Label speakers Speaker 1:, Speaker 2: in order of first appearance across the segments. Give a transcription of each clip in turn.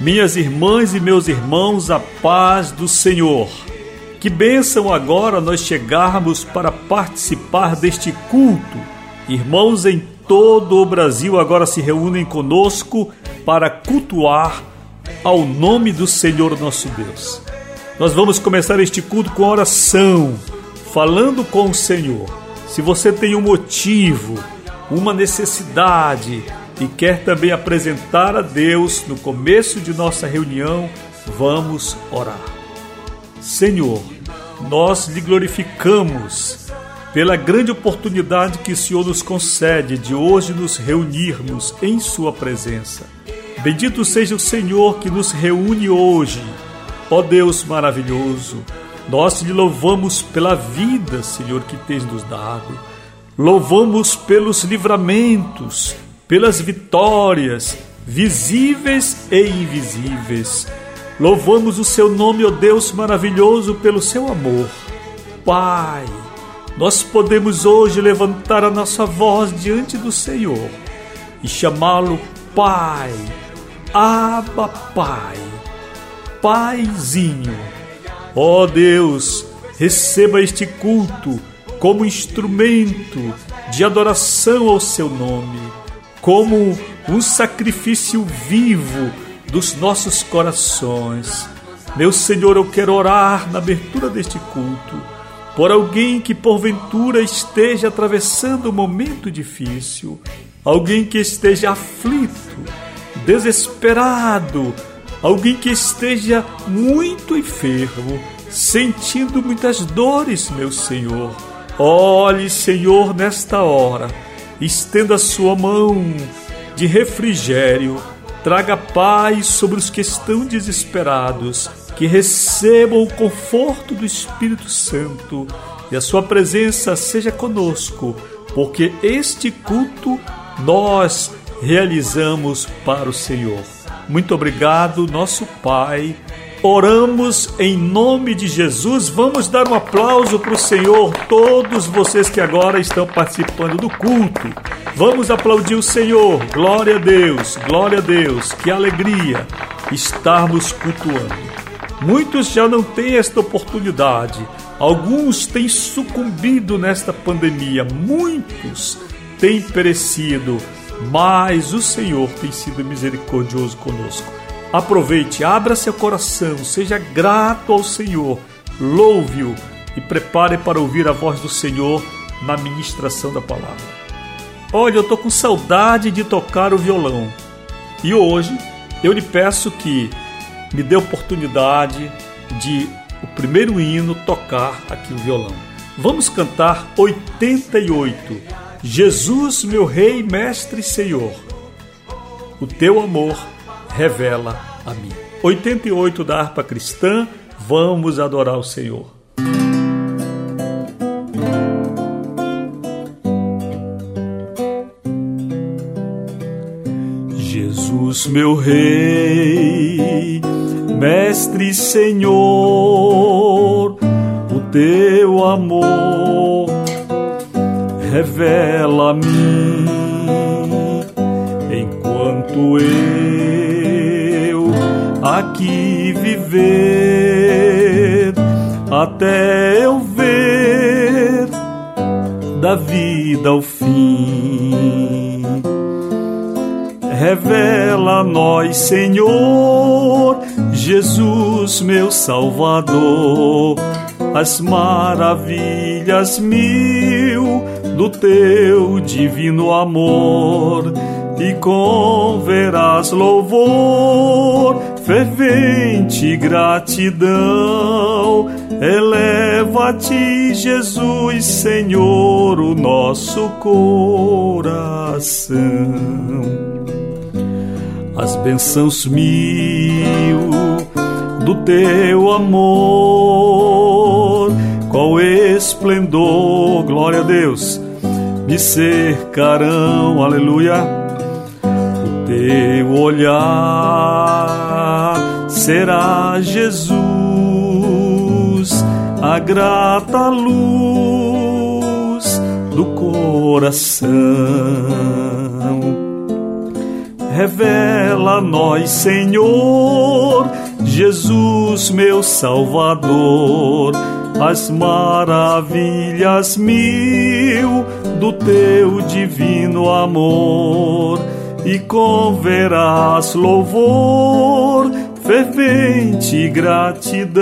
Speaker 1: Minhas irmãs e meus irmãos, a paz do Senhor. Que bênção agora nós chegarmos para participar deste culto. Irmãos em todo o Brasil agora se reúnem conosco para cultuar ao nome do Senhor nosso Deus. Nós vamos começar este culto com oração, falando com o Senhor. Se você tem um motivo, uma necessidade e quer também apresentar a Deus no começo de nossa reunião, vamos orar. Senhor, nós lhe glorificamos pela grande oportunidade que o Senhor nos concede de hoje nos reunirmos em Sua presença. Bendito seja o Senhor que nos reúne hoje. Ó Deus maravilhoso, nós lhe louvamos pela vida, Senhor, que tens nos dado. Louvamos pelos livramentos, pelas vitórias, visíveis e invisíveis. Louvamos o seu nome, ó Deus maravilhoso, pelo seu amor. Pai, nós podemos hoje levantar a nossa voz diante do Senhor e chamá-lo Pai, Abba Pai, Paizinho. Ó Deus, receba este culto como instrumento de adoração ao seu nome, como um sacrifício vivo dos nossos corações. Meu Senhor, eu quero orar na abertura deste culto por alguém que porventura esteja atravessando um momento difícil, alguém que esteja aflito, desesperado, alguém que esteja muito enfermo, sentindo muitas dores, meu Senhor. Olhe, Senhor, nesta hora, estenda a sua mão de refrigério, traga paz sobre os que estão desesperados, que recebam o conforto do Espírito Santo e a sua presença seja conosco, porque este culto nós realizamos para o Senhor. Muito obrigado, nosso Pai. Oramos em nome de Jesus. Vamos dar um aplauso para o Senhor, todos vocês que agora estão participando do culto. Vamos aplaudir o Senhor. Glória a Deus, glória a Deus. Que alegria estarmos cultuando. Muitos já não têm esta oportunidade. Alguns têm sucumbido nesta pandemia. Muitos têm perecido mas o Senhor tem sido misericordioso conosco. Aproveite, abra seu coração, seja grato ao Senhor, louve-o e prepare para ouvir a voz do Senhor na ministração da palavra. Olha, eu estou com saudade de tocar o violão e hoje eu lhe peço que me dê oportunidade de o primeiro hino tocar aqui o violão. Vamos cantar 88 Jesus, meu Rei, Mestre e Senhor, o teu amor revela a mim. 88 da harpa cristã, vamos adorar o Senhor. Jesus, meu Rei, Mestre Senhor, o teu amor revela a mim enquanto eu aqui viver até eu ver da vida ao fim. Revela a nós, Senhor, Jesus, meu Salvador, as maravilhas mil do teu divino amor e converás louvor, fervente gratidão. Eleva-te, Jesus, Senhor, o nosso coração. As bênçãos mil, teu amor, qual esplendor, glória a Deus, me cercarão, aleluia. Teu olhar será Jesus, a grata luz do coração. Revela-nos, Senhor, Jesus, meu Salvador, as maravilhas mil do teu divino amor, e converás louvor, fervente gratidão.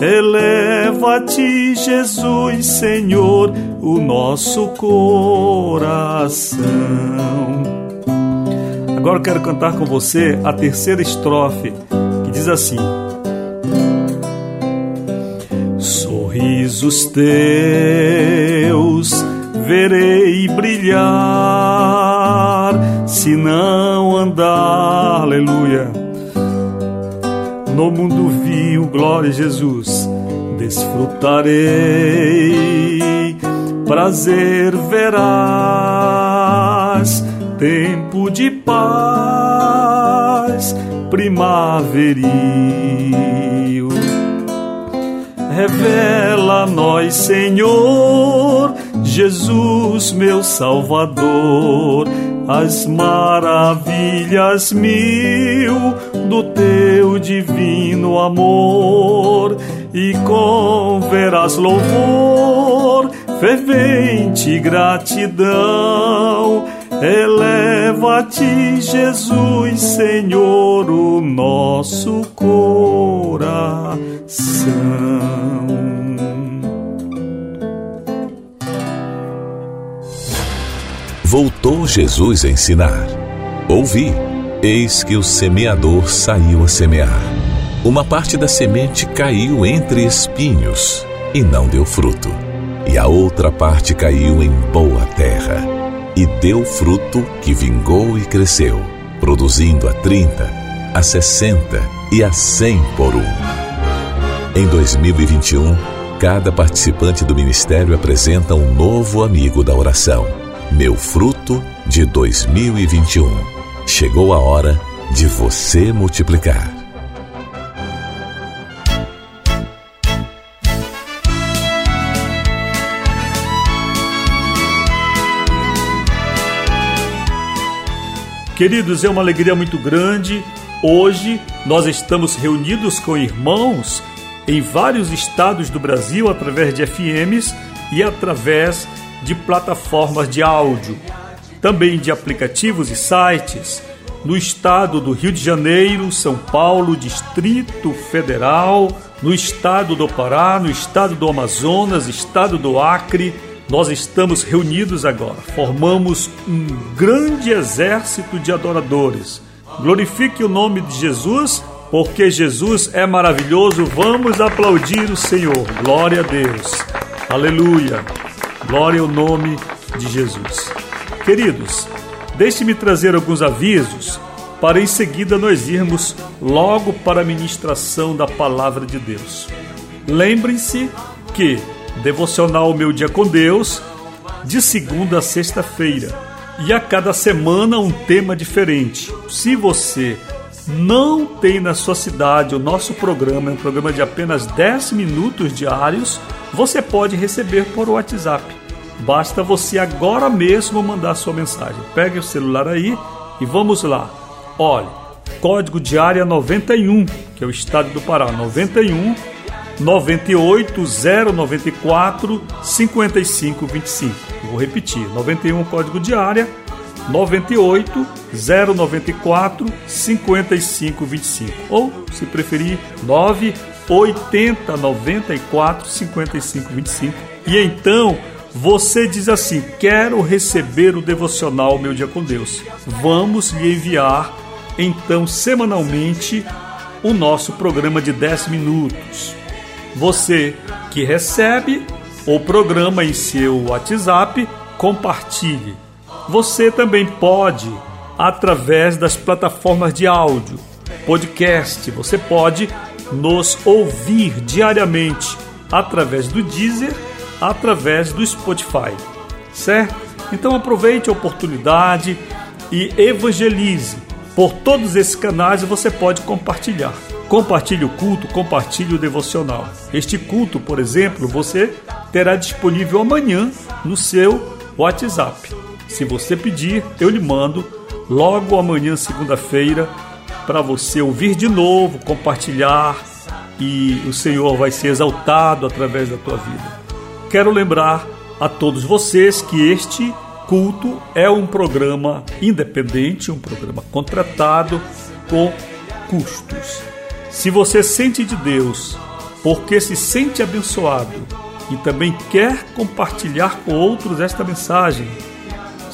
Speaker 1: Eleva-te, Jesus, Senhor, o nosso coração. Agora eu quero cantar com você a terceira estrofe, que diz assim: Sorrisos teus verei brilhar, se não andar, aleluia. No mundo vil, glória a Jesus, desfrutarei, prazer verás tempo de paz primaveril. Revela-nos, Senhor, Jesus, meu Salvador, as maravilhas mil do teu divino amor, e converás louvor, fervente gratidão Eleva-te, Jesus, Senhor, o nosso coração.
Speaker 2: Voltou Jesus a ensinar. Ouvi, eis que o semeador saiu a semear. Uma parte da semente caiu entre espinhos e não deu fruto, e a outra parte caiu em boa terra e deu fruto que vingou e cresceu, produzindo a 30, a 60 e a 100 por um. Em 2021, cada participante do ministério apresenta um novo amigo da oração. Meu fruto de 2021. Chegou a hora de você multiplicar.
Speaker 1: Queridos, é uma alegria muito grande. Hoje nós estamos reunidos com irmãos em vários estados do Brasil através de FMs e através de plataformas de áudio, também de aplicativos e sites. No estado do Rio de Janeiro, São Paulo, Distrito Federal, no estado do Pará, no estado do Amazonas, estado do Acre, nós estamos reunidos agora, formamos um grande exército de adoradores. Glorifique o nome de Jesus, porque Jesus é maravilhoso. Vamos aplaudir o Senhor. Glória a Deus. Aleluia. Glória ao nome de Jesus. Queridos, deixe-me trazer alguns avisos para em seguida nós irmos logo para a ministração da palavra de Deus. Lembrem-se que Devocional Meu Dia com Deus, de segunda a sexta-feira. E a cada semana um tema diferente. Se você não tem na sua cidade o nosso programa, é um programa de apenas 10 minutos diários, você pode receber por WhatsApp. Basta você agora mesmo mandar sua mensagem. Pegue o celular aí e vamos lá. Olha, código de área 91, que é o estado do Pará, 91 98 094 5525. vou repetir: 91 código de área 98 094 5525 ou se preferir 9 80 94 5525. E então você diz assim: Quero receber o devocional Meu Dia com Deus. Vamos lhe enviar então semanalmente o nosso programa de 10 minutos. Você que recebe o programa em seu WhatsApp, compartilhe. Você também pode, através das plataformas de áudio, podcast. Você pode nos ouvir diariamente através do Deezer, através do Spotify, certo? Então aproveite a oportunidade e evangelize. Por todos esses canais você pode compartilhar. Compartilhe o culto, compartilhe o devocional. Este culto, por exemplo, você terá disponível amanhã no seu WhatsApp. Se você pedir, eu lhe mando logo amanhã, segunda-feira, para você ouvir de novo, compartilhar e o Senhor vai ser exaltado através da tua vida. Quero lembrar a todos vocês que este culto é um programa independente, um programa contratado com custos. Se você sente de Deus porque se sente abençoado e também quer compartilhar com outros esta mensagem,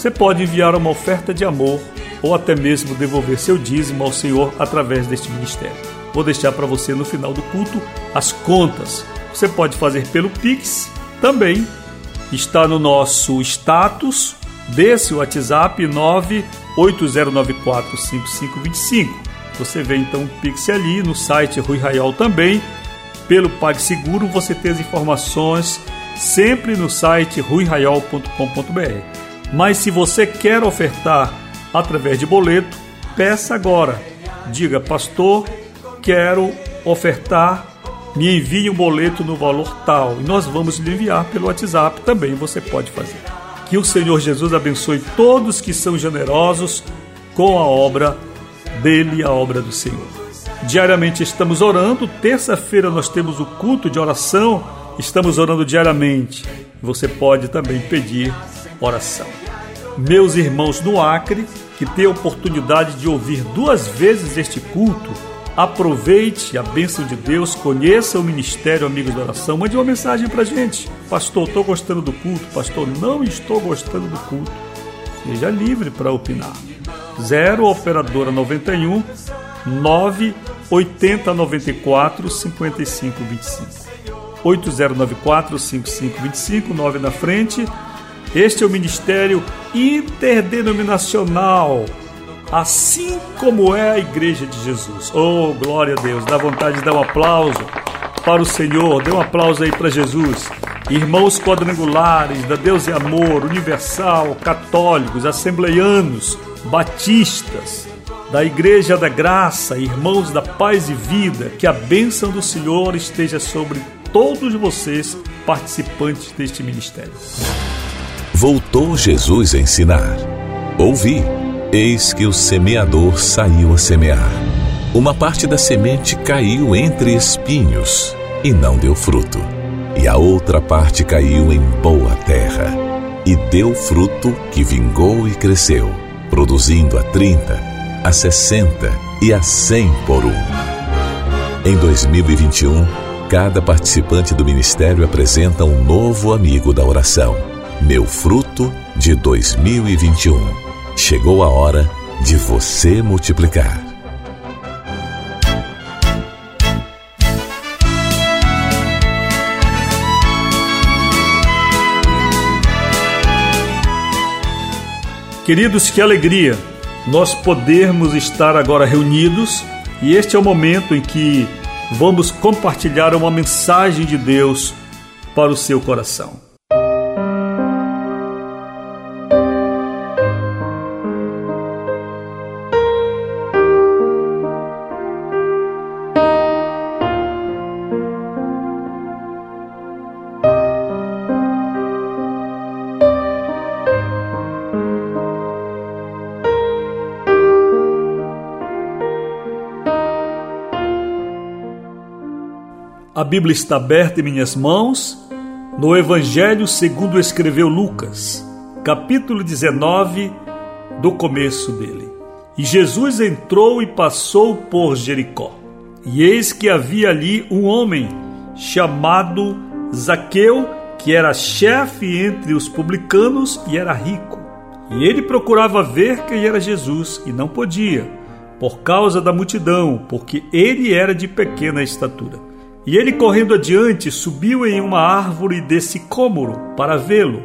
Speaker 1: você pode enviar uma oferta de amor ou até mesmo devolver seu dízimo ao Senhor através deste ministério. Vou deixar para você no final do culto as contas. Você pode fazer pelo Pix, também está no nosso status desse WhatsApp 980945525. Você vê então o Pix ali no site Rui Raiol também. Pelo PagSeguro você tem as informações sempre no site ruiraiol.com.br. Mas se você quer ofertar através de boleto, peça agora. Diga, pastor, quero ofertar, me envie um boleto no valor tal e nós vamos lhe enviar pelo WhatsApp também. Você pode fazer. Que o Senhor Jesus abençoe todos que são generosos com a obra dele, a obra do Senhor. Diariamente estamos orando, terça-feira nós temos o culto de oração, estamos orando diariamente. Você pode também pedir oração. Meus irmãos no Acre, que têm a oportunidade de ouvir duas vezes este culto, aproveite a bênção de Deus, conheça o Ministério Amigos da Oração, mande uma mensagem para gente. Pastor, estou gostando do culto. Pastor, não estou gostando do culto. Seja livre para opinar. 0 Operadora 91 9 80 94 55 25. 8094 5525, 9 na frente. Este é o Ministério Interdenominacional, assim como é a Igreja de Jesus. Oh, glória a Deus! Dá vontade de dar um aplauso para o Senhor, dê um aplauso aí para Jesus. Irmãos quadrangulares da Deus e Amor, Universal, católicos, assembleianos, batistas, da Igreja da Graça, irmãos da paz e vida, que a bênção do Senhor esteja sobre todos vocês, participantes deste ministério.
Speaker 2: Voltou Jesus a ensinar. Ouvi, eis que o semeador saiu a semear. Uma parte da semente caiu entre espinhos e não deu fruto, e a outra parte caiu em boa terra e deu fruto que vingou e cresceu, produzindo a 30, a 60 e a 100 por um. Em 2021, cada participante do ministério apresenta um novo amigo da oração meu fruto de 2021. Chegou a hora de você multiplicar.
Speaker 1: Queridos, que alegria nós podermos estar agora reunidos e este é o momento em que vamos compartilhar uma mensagem de Deus para o seu coração. Bíblia está aberta em minhas mãos no Evangelho segundo escreveu Lucas, capítulo 19, do começo dele. E Jesus entrou e passou por Jericó. E eis que havia ali um homem chamado Zaqueu, que era chefe entre os publicanos e era rico. E ele procurava ver quem era Jesus e não podia, por causa da multidão, porque ele era de pequena estatura. E ele, correndo adiante, subiu em uma árvore de sicômoro para vê-lo,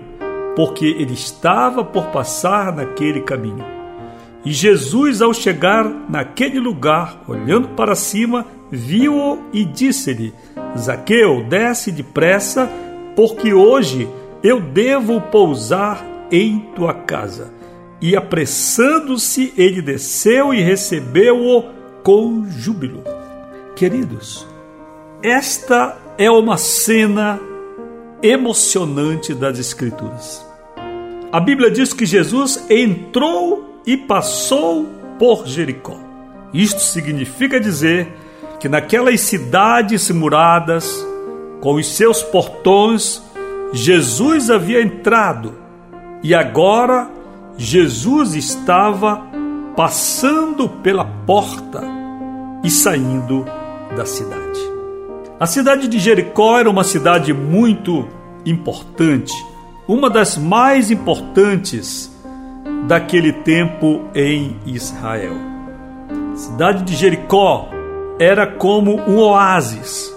Speaker 1: porque ele estava por passar naquele caminho. E Jesus, ao chegar naquele lugar, olhando para cima, viu-o e disse-lhe: Zaqueu, desce depressa, porque hoje eu devo pousar em tua casa. E apressando-se, ele desceu e recebeu-o com júbilo. Queridos, esta é uma cena emocionante das Escrituras. A Bíblia diz que Jesus entrou e passou por Jericó. Isto significa dizer que naquelas cidades muradas, com os seus portões, Jesus havia entrado e agora Jesus estava passando pela porta e saindo da cidade. A cidade de Jericó era uma cidade muito importante, uma das mais importantes daquele tempo em Israel. A cidade de Jericó era como um oásis,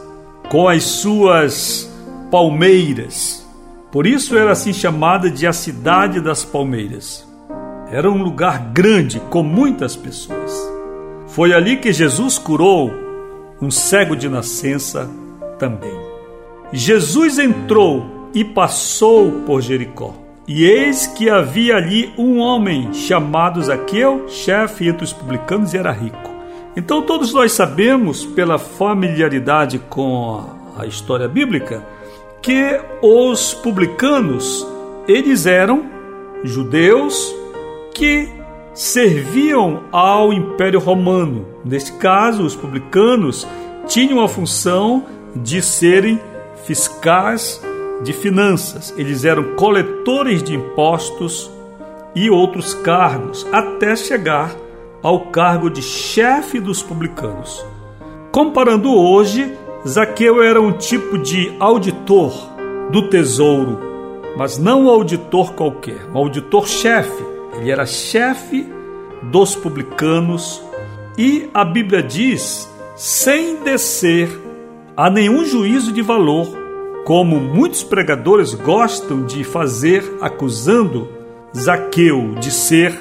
Speaker 1: com as suas palmeiras. Por isso era assim chamada de a cidade das palmeiras. Era um lugar grande com muitas pessoas. Foi ali que Jesus curou um cego de nascença também. Jesus entrou e passou por Jericó. E eis que havia ali um homem chamado Zaqueu, chefe entre os publicanos, e era rico. Então todos nós sabemos, pela familiaridade com a história bíblica, que os publicanos, eles eram judeus que serviam ao Império Romano. Neste caso, os publicanos tinham a função de serem fiscais de finanças. Eles eram coletores de impostos e outros cargos, até chegar ao cargo de chefe dos publicanos. Comparando hoje, Zaqueu era um tipo de auditor do tesouro, mas não um auditor qualquer, um auditor-chefe ele era chefe dos publicanos e a Bíblia diz, sem descer a nenhum juízo de valor, como muitos pregadores gostam de fazer, acusando Zaqueu de ser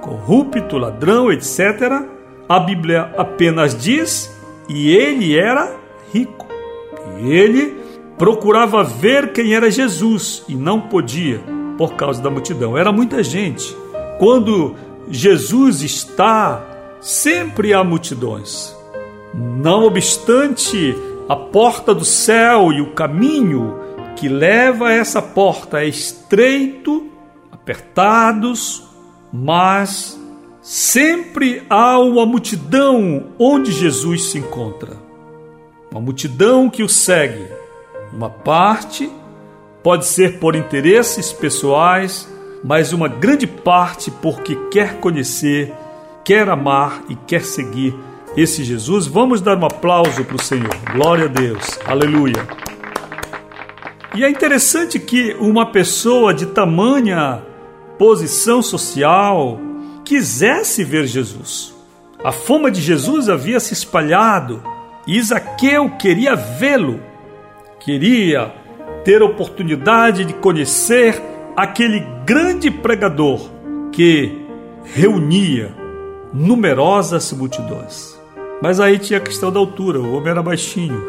Speaker 1: corrupto, ladrão, etc. A Bíblia apenas diz: e ele era rico. E ele procurava ver quem era Jesus e não podia por causa da multidão. Era muita gente. Quando Jesus está, sempre há multidões. Não obstante, a porta do céu e o caminho que leva a essa porta é estreito, apertados, mas sempre há uma multidão onde Jesus se encontra. Uma multidão que o segue. Uma parte pode ser por interesses pessoais, mas uma grande parte porque quer conhecer, quer amar e quer seguir esse Jesus. Vamos dar um aplauso para o Senhor. Glória a Deus. Aleluia. E é interessante que uma pessoa de tamanha posição social quisesse ver Jesus. A fama de Jesus havia se espalhado e Isaqueu queria vê-lo, queria ter oportunidade de conhecer aquele grande pregador que reunia numerosas multidões. Mas aí tinha a questão da altura, o homem era baixinho.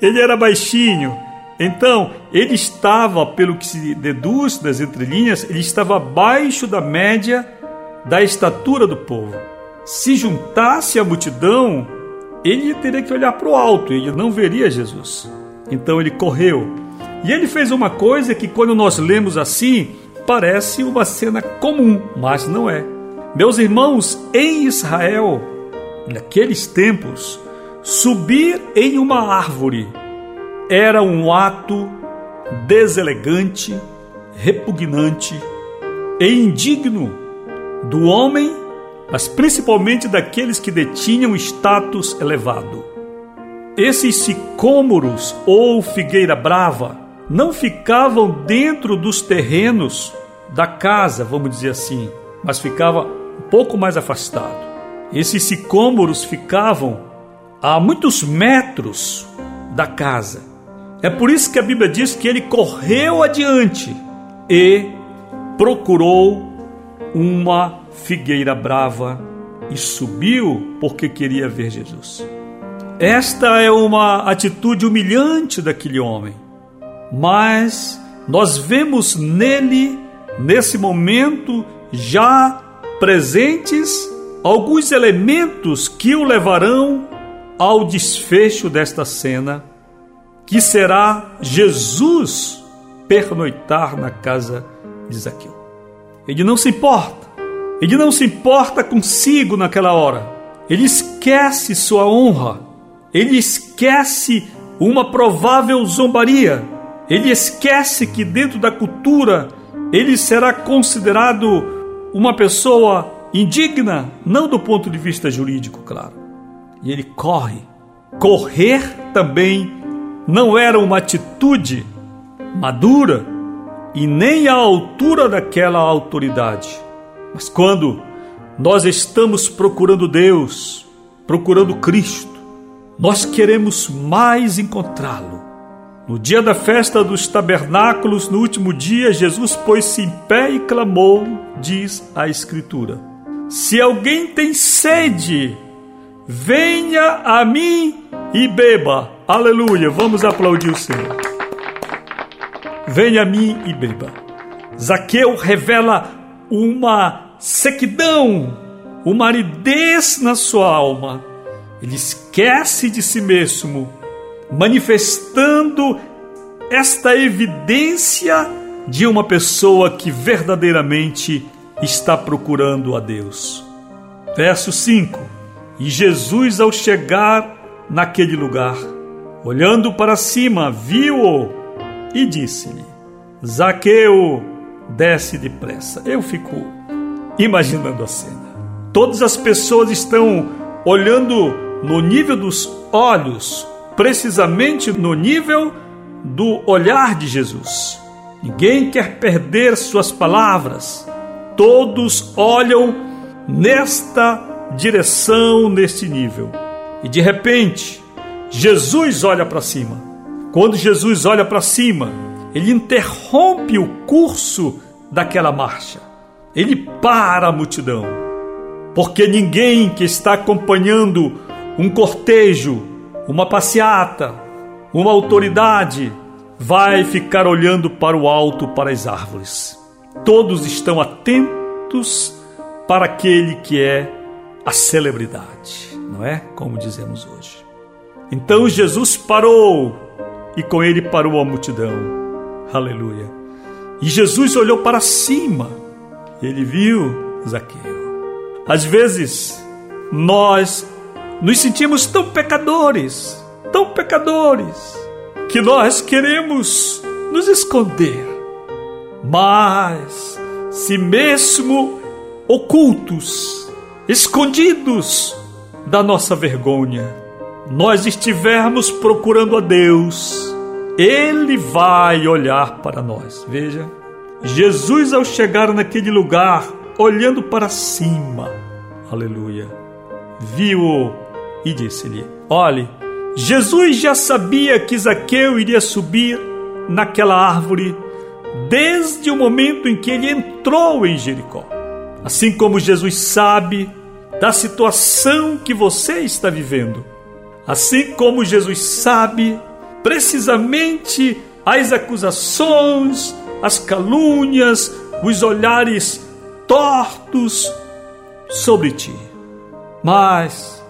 Speaker 1: ele era baixinho, então ele estava, pelo que se deduz das entrelinhas, ele estava abaixo da média da estatura do povo. Se juntasse a multidão, ele teria que olhar para o alto, ele não veria Jesus. Então ele correu e ele fez uma coisa que, quando nós lemos assim, parece uma cena comum, mas não é. Meus irmãos, em Israel, naqueles tempos, subir em uma árvore era um ato deselegante, repugnante e indigno do homem, mas principalmente daqueles que detinham status elevado. Esses sicômoros ou figueira brava não ficavam dentro dos terrenos da casa, vamos dizer assim, mas ficava um pouco mais afastado. Esses sicômoros ficavam a muitos metros da casa. É por isso que a Bíblia diz que ele correu adiante e procurou uma figueira brava e subiu porque queria ver Jesus. Esta é uma atitude humilhante daquele homem, mas nós vemos nele, nesse momento, já presentes alguns elementos que o levarão ao desfecho desta cena, que será Jesus pernoitar na casa de Zaqueu. Ele não se importa, ele não se importa consigo naquela hora, ele esquece sua honra, ele esquece uma provável zombaria, ele esquece que dentro da cultura ele será considerado uma pessoa indigna, não do ponto de vista jurídico, claro. E ele corre. Correr também não era uma atitude madura e nem à altura daquela autoridade. Mas quando nós estamos procurando Deus, procurando Cristo, nós queremos mais encontrá-lo. No dia da festa dos tabernáculos, no último dia, Jesus pôs-se em pé e clamou, diz a Escritura: Se alguém tem sede, venha a mim e beba. Aleluia! Vamos aplaudir o Senhor. Venha a mim e beba. Zaqueu revela uma sequidão, uma aridez na sua alma. Ele esquece de si mesmo, manifestando esta evidência de uma pessoa que verdadeiramente está procurando a Deus. Verso 5: E Jesus, ao chegar naquele lugar, olhando para cima, viu-o e disse-lhe: Zaqueu, desce depressa. Eu fico imaginando a cena. Todas as pessoas estão olhando no nível dos olhos, precisamente no nível do olhar de Jesus. Ninguém quer perder suas palavras. Todos olham nesta direção, neste nível. E de repente, Jesus olha para cima quando Jesus olha para cima, ele interrompe o curso daquela marcha. Ele para a multidão. Porque ninguém que está acompanhando um cortejo, uma passeata, uma autoridade, vai ficar olhando para o alto, para as árvores. Todos estão atentos para aquele que é a celebridade, não é? Como dizemos hoje. Então Jesus parou e com ele parou a multidão. Aleluia. E Jesus olhou para cima, ele viu Zaqueu. Às vezes, nós nos sentimos tão pecadores, tão pecadores, que nós queremos nos esconder. Mas, se mesmo ocultos, escondidos da nossa vergonha, nós estivermos procurando a Deus, Ele vai olhar para nós. Veja, Jesus, ao chegar naquele lugar, olhando para cima, aleluia, viu-o e disse-lhe: Olhe, Jesus já sabia que Zaqueu iria subir naquela árvore desde o momento em que ele entrou em Jericó. Assim como Jesus sabe da situação que você está vivendo, Assim como Jesus sabe precisamente as acusações, as calúnias, os olhares tortos sobre ti. Mas,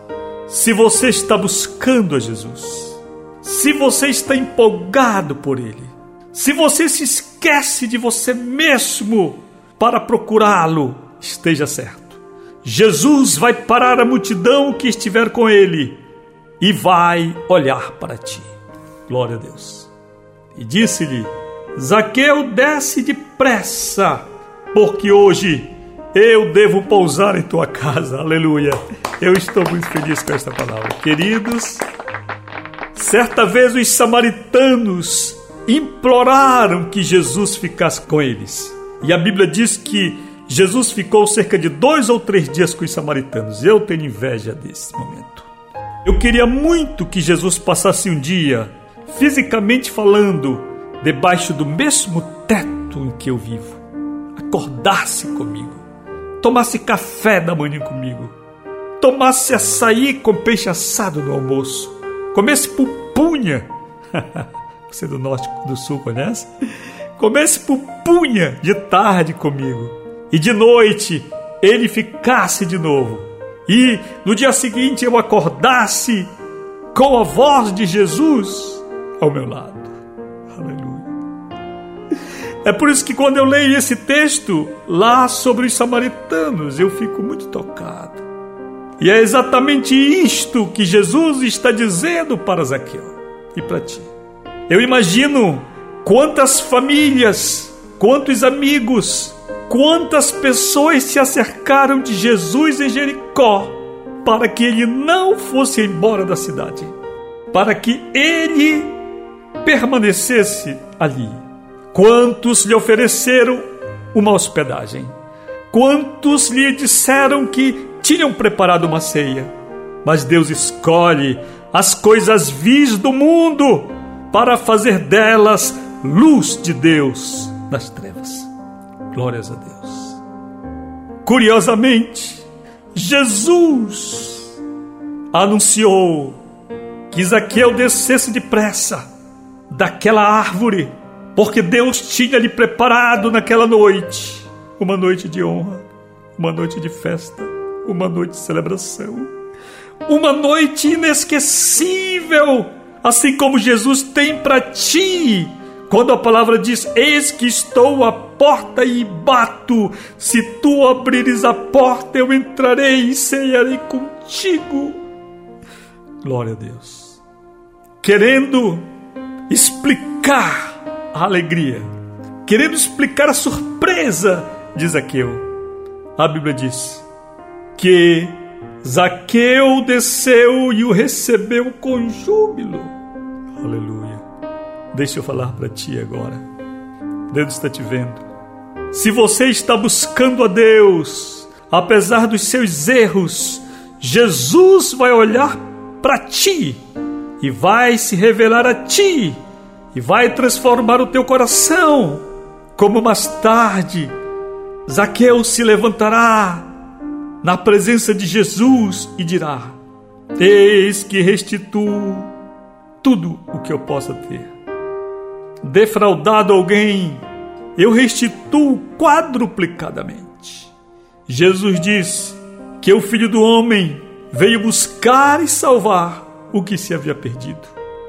Speaker 1: se você está buscando a Jesus, se você está empolgado por Ele, se você se esquece de você mesmo para procurá-lo, esteja certo. Jesus vai parar a multidão que estiver com Ele e vai olhar para ti. Glória a Deus. E disse-lhe: Zaqueu, desce depressa, porque hoje eu devo pousar em tua casa. Aleluia. Eu estou muito feliz com esta palavra. Queridos, certa vez os samaritanos imploraram que Jesus ficasse com eles. E a Bíblia diz que Jesus ficou cerca de dois ou três dias com os samaritanos. Eu tenho inveja desse momento. Eu queria muito que Jesus passasse um dia, fisicamente falando, debaixo do mesmo teto em que eu vivo. Acordasse comigo, tomasse café da manhã comigo, tomasse açaí com peixe assado no almoço, comesse pupunha. Você do norte do sul conhece? Comesse pupunha de tarde comigo. E de noite ele ficasse de novo. E no dia seguinte eu acordasse com a voz de Jesus ao meu lado. É por isso que quando eu leio esse texto lá sobre os samaritanos, eu fico muito tocado. E é exatamente isto que Jesus está dizendo para Zaqueu e para ti. Eu imagino quantas famílias, quantos amigos, quantas pessoas se acercaram de Jesus em Jericó para que ele não fosse embora da cidade, para que ele permanecesse ali. Quantos lhe ofereceram uma hospedagem? Quantos lhe disseram que tinham preparado uma ceia? Mas Deus escolhe as coisas vis do mundo para fazer delas luz de Deus nas trevas. Glórias a Deus. Curiosamente, Jesus anunciou que Zaqueu descesse depressa daquela árvore, porque Deus tinha lhe preparado naquela noite uma noite de honra, uma noite de festa, uma noite de celebração, uma noite inesquecível, assim como Jesus tem para ti quando a palavra diz: Eis que estou à porta e bato, se tu abrires a porta, eu entrarei e cearei contigo. Glória a Deus. Querendo explicar a alegria, querendo explicar a surpresa de Zaqueu, a Bíblia diz que Zaqueu desceu e o recebeu com júbilo. Aleluia. Deixa eu falar para ti agora. Deus está te vendo. Se você está buscando a Deus, apesar dos seus erros, Jesus vai olhar para ti e vai se revelar a ti e vai transformar o teu coração. Como mais tarde, Zaqueu se levantará na presença de Jesus e dirá: Eis que restituo tudo o que eu possa ter defraudado alguém, eu restituo quadruplicadamente. Jesus diz que o Filho do Homem veio buscar e salvar o que se havia perdido.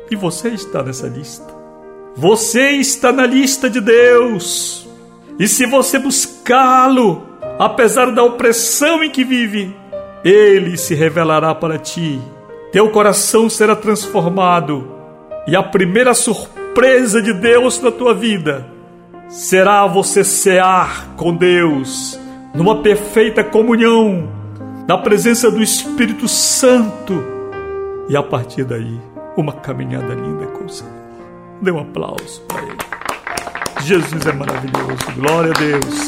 Speaker 1: E você está nessa lista. Você está na lista de Deus. E se você buscá-lo, apesar da opressão em que vive, ele se revelará para ti. Teu coração será transformado. E a primeira surpresa de Deus na tua vida será você cear com Deus numa perfeita comunhão na presença do Espírito Santo e a partir daí uma caminhada linda com o Senhor. Dê um aplauso para Ele. Jesus é maravilhoso. Glória a Deus.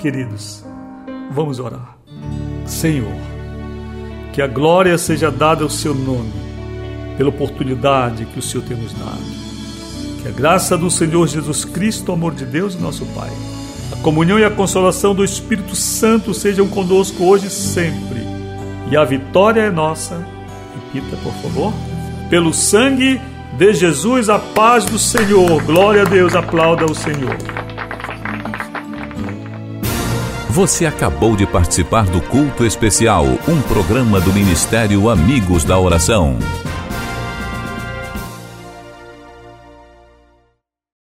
Speaker 1: Queridos, vamos orar. Senhor, que a glória seja dada ao seu nome pela oportunidade que o Senhor tem nos dado. Que a graça do Senhor Jesus Cristo, o amor de Deus e nosso Pai, a comunhão e a consolação do Espírito Santo sejam conosco hoje e sempre. E a vitória é nossa. Repita, por favor. Pelo sangue de Jesus, a paz do Senhor. Glória a Deus, aplauda o Senhor.
Speaker 2: Você acabou de participar do Culto Especial, um programa do Ministério Amigos da Oração.